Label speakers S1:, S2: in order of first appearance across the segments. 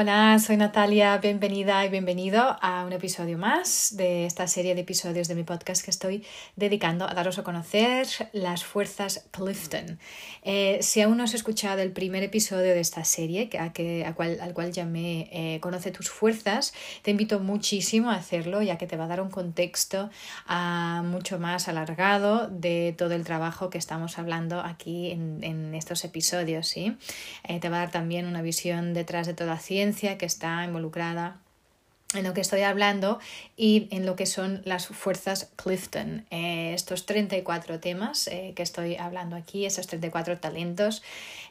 S1: Hola, soy Natalia, bienvenida y bienvenido a un episodio más de esta serie de episodios de mi podcast que estoy dedicando a daros a conocer las fuerzas Clifton. Eh, si aún no has escuchado el primer episodio de esta serie, que, a cual, al cual llamé eh, Conoce tus fuerzas, te invito muchísimo a hacerlo ya que te va a dar un contexto uh, mucho más alargado de todo el trabajo que estamos hablando aquí en, en estos episodios. ¿sí? Eh, te va a dar también una visión detrás de toda ciencia que está involucrada en lo que estoy hablando y en lo que son las fuerzas Clifton. Eh, estos 34 temas eh, que estoy hablando aquí, esos 34 talentos,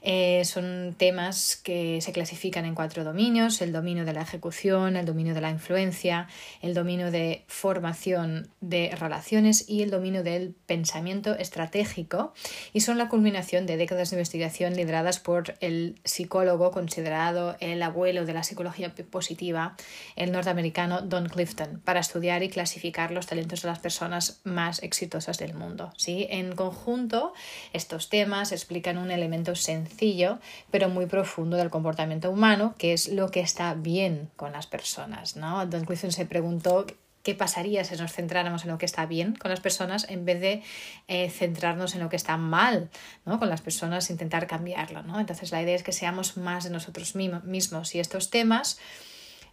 S1: eh, son temas que se clasifican en cuatro dominios, el dominio de la ejecución, el dominio de la influencia, el dominio de formación de relaciones y el dominio del pensamiento estratégico y son la culminación de décadas de investigación lideradas por el psicólogo considerado el abuelo de la psicología positiva, el norteamericano Don Clifton, para estudiar y clasificar los talentos de las personas más exitosas del mundo. ¿sí? En conjunto, estos temas explican un elemento sencillo pero muy profundo del comportamiento humano, que es lo que está bien con las personas. ¿no? Don Clifton se preguntó qué pasaría si nos centráramos en lo que está bien con las personas en vez de eh, centrarnos en lo que está mal ¿no? con las personas, intentar cambiarlo. ¿no? Entonces la idea es que seamos más de nosotros mismos y estos temas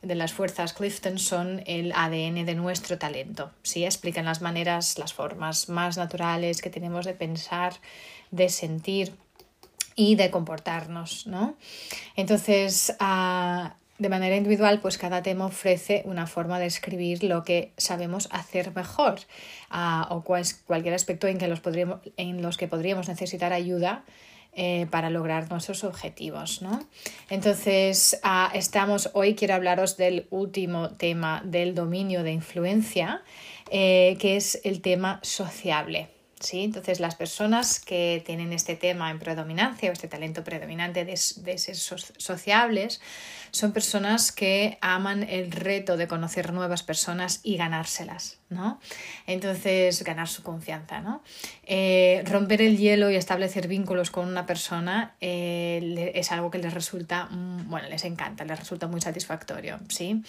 S1: de las fuerzas Clifton son el ADN de nuestro talento. ¿sí? Explican las maneras, las formas más naturales que tenemos de pensar, de sentir y de comportarnos, ¿no? Entonces, ah, de manera individual, pues cada tema ofrece una forma de escribir lo que sabemos hacer mejor ah, o cualquier aspecto en que, los en los que podríamos necesitar ayuda eh, para lograr nuestros objetivos. ¿no? Entonces, ah, estamos hoy, quiero hablaros del último tema del dominio de influencia, eh, que es el tema sociable. ¿sí? Entonces, las personas que tienen este tema en predominancia o este talento predominante de, de ser sociables son personas que aman el reto de conocer nuevas personas y ganárselas, ¿no? Entonces, ganar su confianza, ¿no? Eh, romper el hielo y establecer vínculos con una persona eh, es algo que les resulta, bueno, les encanta, les resulta muy satisfactorio, ¿sí?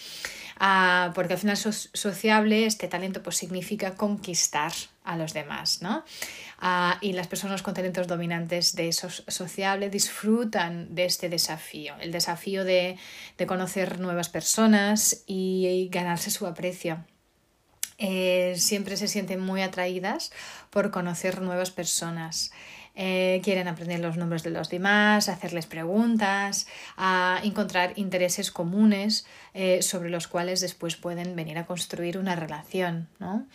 S1: Ah, porque al final sociable, este talento pues significa conquistar a los demás, ¿no? Ah, y las personas con talentos dominantes de sociable disfrutan de este desafío, el desafío de, conocer nuevas personas y, ganarse su aprecio. Eh, siempre se sienten muy atraídas por conocer nuevas personas. Eh, quieren aprender los nombres de los demás, hacerles preguntas, a encontrar intereses comunes eh, sobre los cuales después pueden venir a construir una relación. ¿no?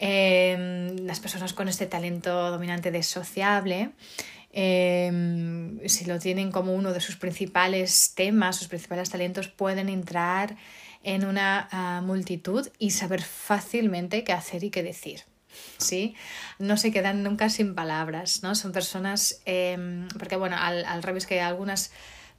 S1: Em, las personas con este talento dominante de sociable em, si lo tienen como uno de sus principales temas, sus principales talentos, pueden entrar en una ah, multitud y saber fácilmente qué hacer y qué decir. ¿sí? No se quedan nunca sin palabras, ¿no? Son personas, em, porque bueno, al, revés que algunas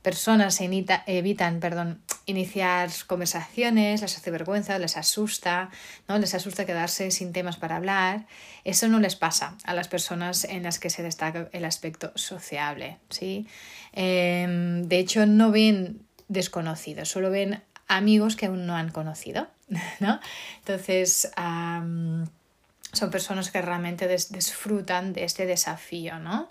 S1: personas evitan perdón, iniciar conversaciones, les hace vergüenza, les asusta, ¿no? les asusta quedarse sin temas para hablar. Eso no les pasa a las personas en las que se destaca el aspecto sociable. ¿sí? Em, de hecho, no ven desconocidos, solo ven amigos que aún no han conocido. ¿no? Entonces, son personas que realmente disfrutan de este desafío, ¿no?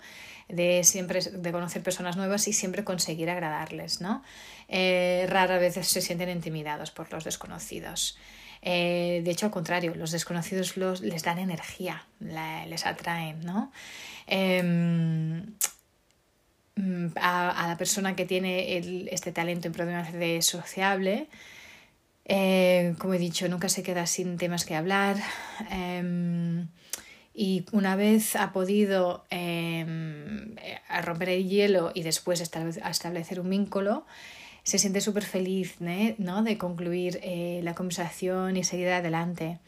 S1: De siempre de conocer personas nuevas y siempre conseguir agradarles, ¿no? Eh, rara vez se sienten intimidados por los desconocidos. Eh, de hecho, al contrario, los desconocidos los, les dan energía, les atraen, ¿no? Em, a, la persona que tiene este talento en de sociable, eh, como he dicho, nunca se queda sin temas que hablar. Em, y una vez ha podido em, romper el hielo y después establecer un vínculo, se siente súper feliz ¿no? de concluir eh, la conversación y seguir adelante.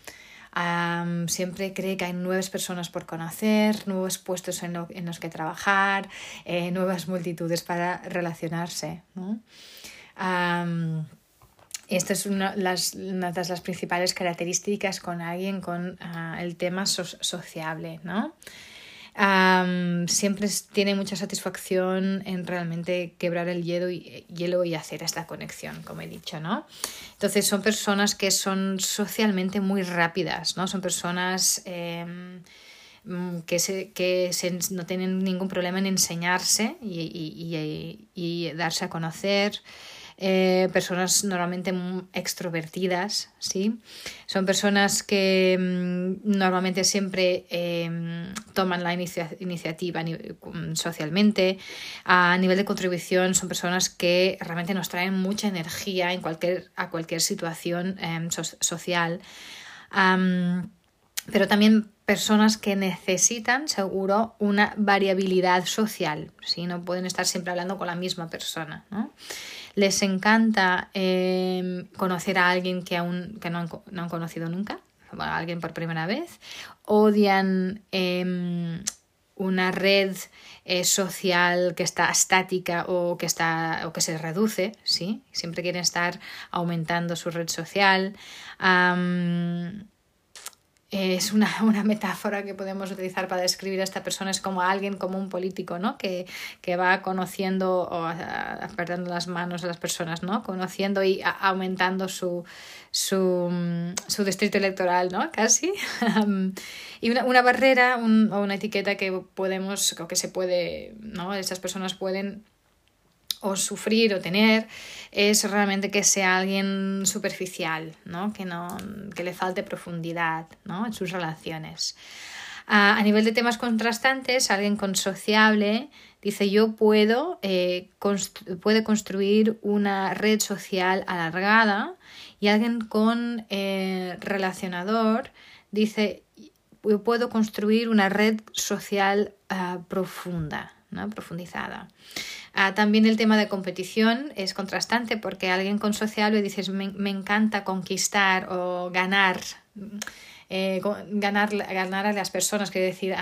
S1: Siempre cree que hay nuevas personas por conocer, nuevos puestos en, los que trabajar, eh, nuevas multitudes para relacionarse. ¿no? esta es una, de las principales características con alguien con ah, el tema sociable, ¿no? Siempre tiene mucha satisfacción en realmente quebrar el hielo y, hielo y hacer esta conexión, como he dicho, ¿no? Entonces son personas que son socialmente muy rápidas, ¿no? Son personas em, que, se, que se, no tienen ningún problema en enseñarse y, y, y darse a conocer. Eh, personas normalmente extrovertidas, ¿sí? Son personas que mm, normalmente siempre em, toman la iniciativa mm, socialmente. A nivel de contribución son personas que realmente nos traen mucha energía en cualquier, a cualquier situación em, social. pero también personas que necesitan seguro una variabilidad social, ¿sí? no pueden estar siempre hablando con la misma persona. ¿no? Les encanta em, conocer a alguien que aún que no, han, conocido nunca, a alguien por primera vez, odian em, una red eh, social que está estática o que está o que se reduce, ¿sí? Siempre quieren estar aumentando su red social es una, una, metáfora que podemos utilizar para describir a esta persona, es como alguien, como un político, ¿no? Que, que va conociendo o apretando las manos a las personas, ¿no? Conociendo y aumentando su, su, su distrito electoral, ¿no? Casi. y una, una barrera o una etiqueta que podemos, o que se puede, ¿no? Estas personas pueden o sufrir o tener es realmente que sea alguien superficial, ¿no? Que, no, que le falte profundidad ¿no? en sus relaciones. A, nivel de temas contrastantes, alguien con sociable dice yo puedo eh, puede construir una red social alargada y alguien con eh, relacionador dice yo puedo construir una red social uh, profunda, profundizada. Ah, también el tema de competición es contrastante porque alguien con sociable dices me, me encanta conquistar o ganar, eh, ganar, ganar a las personas, quiere decir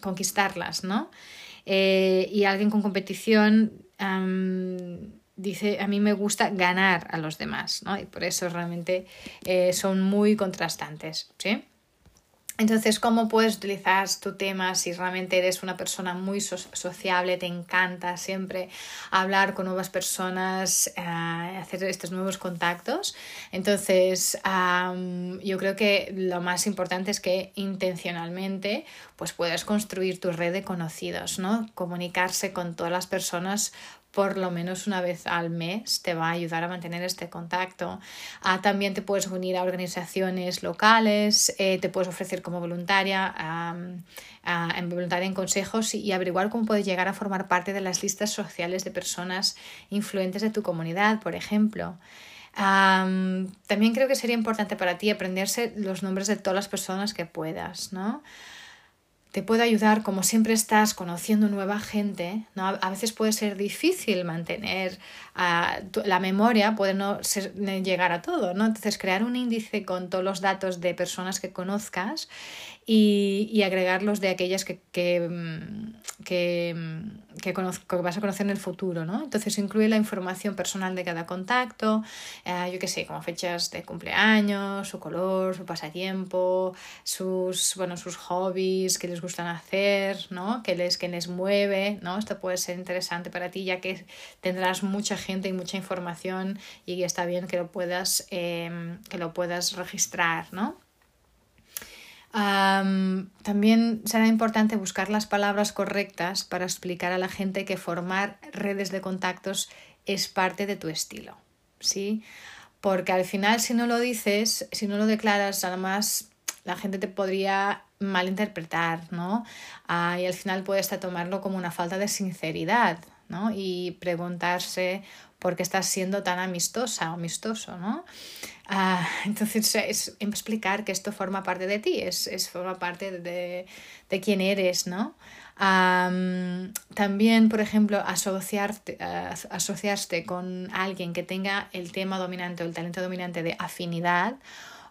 S1: conquistarlas, ¿no? Eh, y alguien con competición dice a mí me gusta ganar a los demás, ¿no? Y por eso realmente eh, son muy contrastantes, ¿sí? Entonces, ¿cómo puedes utilizar tu tema si realmente eres una persona muy sociable, te encanta siempre hablar con nuevas personas, eh, hacer estos nuevos contactos? Entonces, yo creo que lo más importante es que intencionalmente pues puedas construir tu red de conocidos, ¿no? Comunicarse con todas las personas por lo menos una vez al mes te va a ayudar a mantener este contacto. Ah, también te puedes unir a organizaciones locales, eh, te puedes ofrecer como voluntaria, en voluntaria en consejos y, averiguar cómo puedes llegar a formar parte de las listas sociales de personas influentes de tu comunidad, por ejemplo. también creo que sería importante para ti aprenderse los nombres de todas las personas que puedas, ¿no? Te puede ayudar, como siempre estás conociendo nueva gente, ¿no? a veces puede ser difícil mantener uh, la memoria, puede no ser, llegar a todo, ¿no? Entonces, crear un índice con todos los datos de personas que conozcas y, y agregarlos de aquellas que, que, mm, que, mm, que, que, vas a conocer en el futuro, ¿no? Entonces, incluye la información personal de cada contacto, uh, yo qué sé, como fechas de cumpleaños, su color, su pasatiempo, sus, bueno, sus hobbies, que les gustan hacer, ¿no? ¿Qué les, les mueve, ¿no? Esto puede ser interesante para ti ya que tendrás mucha gente y mucha información y está bien que lo puedas, em, que lo puedas registrar, ¿no? También será importante buscar las palabras correctas para explicar a la gente que formar redes de contactos es parte de tu estilo, ¿sí? Porque al final si no lo dices, si no lo declaras, además la gente te podría malinterpretar, ¿no? Ah, y al final puede tomarlo como una falta de sinceridad, ¿no? Y preguntarse por qué estás siendo tan amistosa o amistoso, ¿no? Ah, entonces es explicar que esto forma parte de ti, es, es forma parte de, de quién eres, ¿no? también, por ejemplo, asociarte, asociarte con alguien que tenga el tema dominante o el talento dominante de afinidad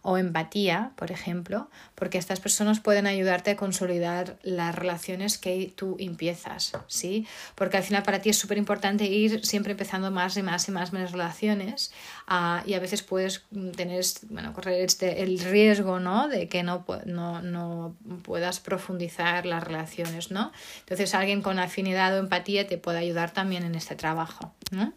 S1: o empatía, por ejemplo, porque estas personas pueden ayudarte a consolidar las relaciones que tú empiezas, ¿sí? Porque al final para ti es súper importante ir siempre empezando más y más y más menos relaciones uh, y a veces puedes tener, bueno, correr este, el riesgo, ¿no? De que no, no, no puedas profundizar las relaciones, ¿no? Entonces alguien con afinidad o empatía te puede ayudar también en este trabajo, ¿no?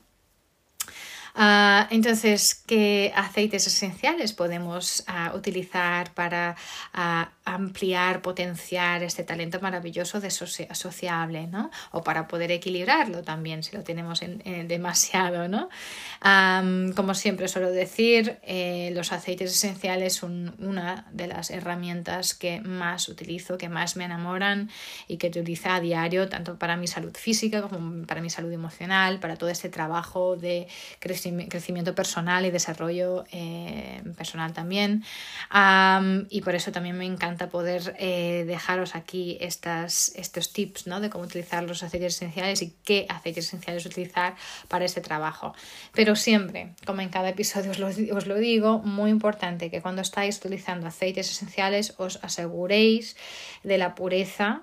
S1: Uh, entonces, ¿qué aceites esenciales podemos uh, utilizar para uh, ampliar, potenciar este talento maravilloso de sociable, ¿no? O para poder equilibrarlo también, si lo tenemos en, en demasiado, ¿no? Um, como siempre suelo decir, eh, los aceites esenciales son una de las herramientas que más utilizo, que más me enamoran y que utilizo a diario, tanto para mi salud física como para mi salud emocional, para todo este trabajo de crecimiento crecimiento personal y desarrollo eh, personal también. y por eso también me encanta poder eh, dejaros aquí estas, estos tips ¿no? de cómo utilizar los aceites esenciales y qué aceites esenciales utilizar para este trabajo. Pero siempre, como en cada episodio os lo, os lo digo, muy importante que cuando estáis utilizando aceites esenciales os aseguréis de la pureza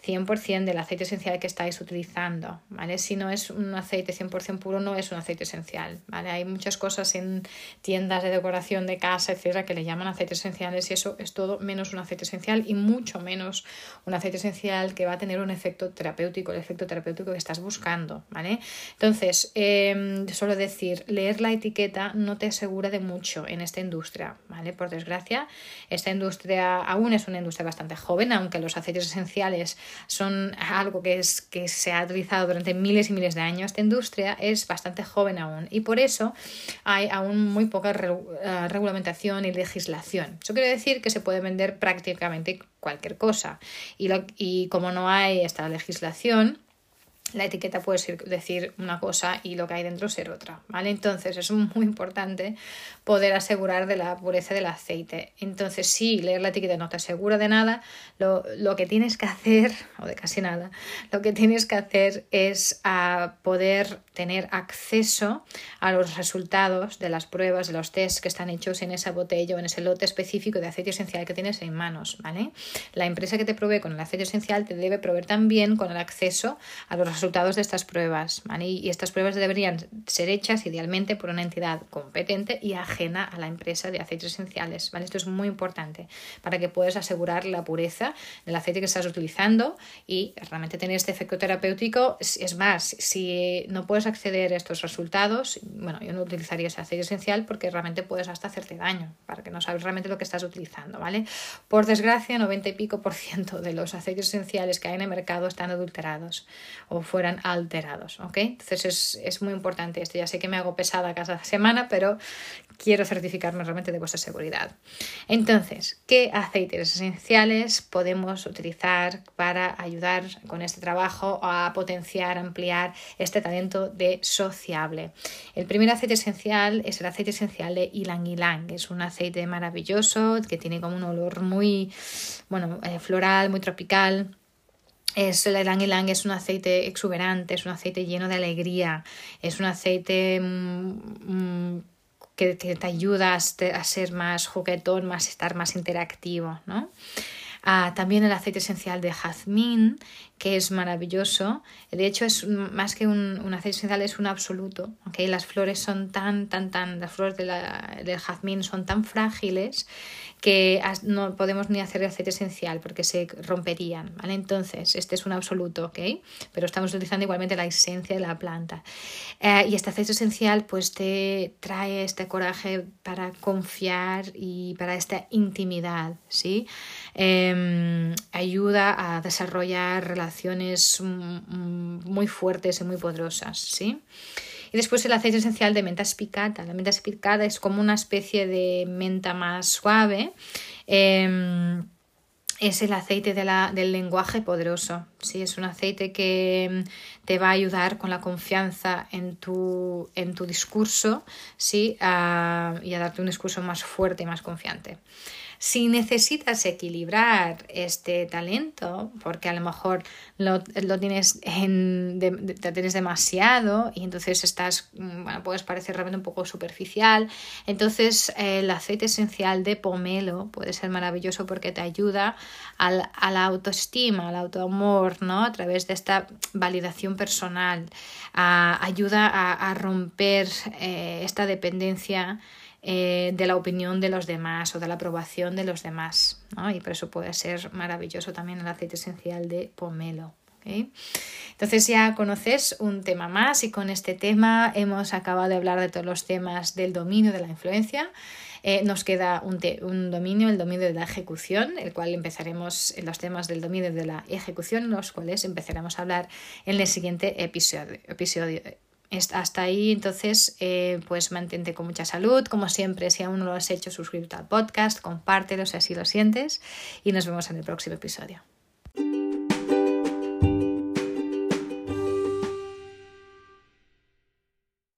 S1: 100% del aceite esencial que estáis utilizando, ¿vale? Si no es un aceite 100% puro, no es un aceite esencial, ¿vale? Hay muchas cosas en tiendas de decoración de casa, etcétera, que le llaman aceites esenciales y eso es todo menos un aceite esencial y mucho menos un aceite esencial que va a tener un efecto terapéutico, el efecto terapéutico que estás buscando, ¿vale? Entonces, eh, solo decir, leer la etiqueta no te asegura de mucho en esta industria, ¿vale? Por desgracia, esta industria aún es una industria bastante joven, aunque los aceites esenciales son algo que, es, que se ha utilizado durante miles y miles de años. Esta industria es bastante joven aún y por eso hay aún muy poca eh, regulamentación y legislación. Eso quiere decir que se puede vender prácticamente cualquier cosa y, y como no hay esta legislación, la etiqueta puede decir una cosa y lo que hay dentro ser otra, ¿vale? Entonces es muy importante poder asegurar de la pureza del aceite. Entonces, si leer la etiqueta no te asegura de nada, lo, lo que tienes que hacer, o de casi nada, lo que tienes que hacer es a ah, poder tener acceso a los resultados de las pruebas, de los tests que están hechos en esa botella o en ese lote específico de aceite esencial que tienes en manos, ¿vale? La empresa que te provee con el aceite esencial te debe proveer también con el acceso a los resultados de estas pruebas, ¿vale? Y estas pruebas deberían ser hechas idealmente por una entidad competente y ajena a la empresa de aceites esenciales, ¿vale? Esto es muy importante para que puedas asegurar la pureza del aceite que estás utilizando y realmente tener este efecto terapéutico. Es más, si no puedes acceder a estos resultados, bueno, yo no utilizaría ese aceite esencial porque realmente puedes hasta hacerte daño, para que no sabes realmente lo que estás utilizando, ¿vale? Por desgracia, 90 y pico por ciento de los aceites esenciales que hay en el mercado están adulterados o fueran alterados, ¿ok? Entonces es, es muy importante esto. Ya sé que me hago pesada cada semana, pero quiero certificarme realmente de vuestra seguridad. Entonces, ¿qué aceites esenciales podemos utilizar para ayudar con este trabajo a potenciar, ampliar este talento de sociable? El primer aceite esencial es el aceite esencial de ylang ylang. Es un aceite maravilloso que tiene como un olor muy, bueno, eh, floral, muy tropical. Es, el ylang es un aceite exuberante, es un aceite lleno de alegría, es un aceite mm, mm, que, te ayuda a, ser más juguetón, más estar más interactivo, ¿no? Ah, también el aceite esencial de jazmín, que es maravilloso. De hecho, es más que un, un aceite esencial, es un absoluto. ¿okay? Las flores son tan, tan, tan, las flores de la, del jazmín son tan frágiles que no podemos ni hacer aceite esencial porque se romperían, ¿vale? Entonces, este es un absoluto, ¿ok? Pero estamos utilizando igualmente la esencia de la planta. Eh, y este aceite esencial pues te trae este coraje para confiar y para esta intimidad, ¿sí? Em, ayuda a desarrollar relaciones muy fuertes y muy poderosas, ¿sí? Y después el aceite esencial de menta espicata. La menta espicata es como una especie de menta más suave. Em, es el aceite del lenguaje poderoso. ¿sí? Es un aceite que em, te va a ayudar con la confianza en tu, en tu discurso ¿sí? y a darte un discurso más fuerte y más confiante. Si necesitas equilibrar este talento, porque a lo mejor lo, tienes, en, tienes demasiado y entonces estás, mm, bueno, puedes parecer realmente un poco superficial, entonces el aceite esencial de pomelo puede ser maravilloso porque te ayuda al, a la autoestima, al autoamor, ¿no? A través de esta validación personal, ayuda a, romper eh, esta dependencia eh, de la opinión de los demás o de la aprobación de los demás. ¿no? Y por eso puede ser maravilloso también el aceite esencial de pomelo. Entonces ya conoces un tema más y con este tema hemos acabado de hablar de todos los temas del dominio de la influencia. Eh, nos queda un, un, dominio, el dominio de la ejecución, el cual empezaremos en los temas del dominio de la ejecución, los cuales empezaremos a hablar en el siguiente episodio. episodio hasta ahí, entonces, eh, pues mantente con mucha salud. Como siempre, si aún no lo has hecho, suscríbete al podcast, compártelo si así lo sientes y nos vemos en el próximo episodio.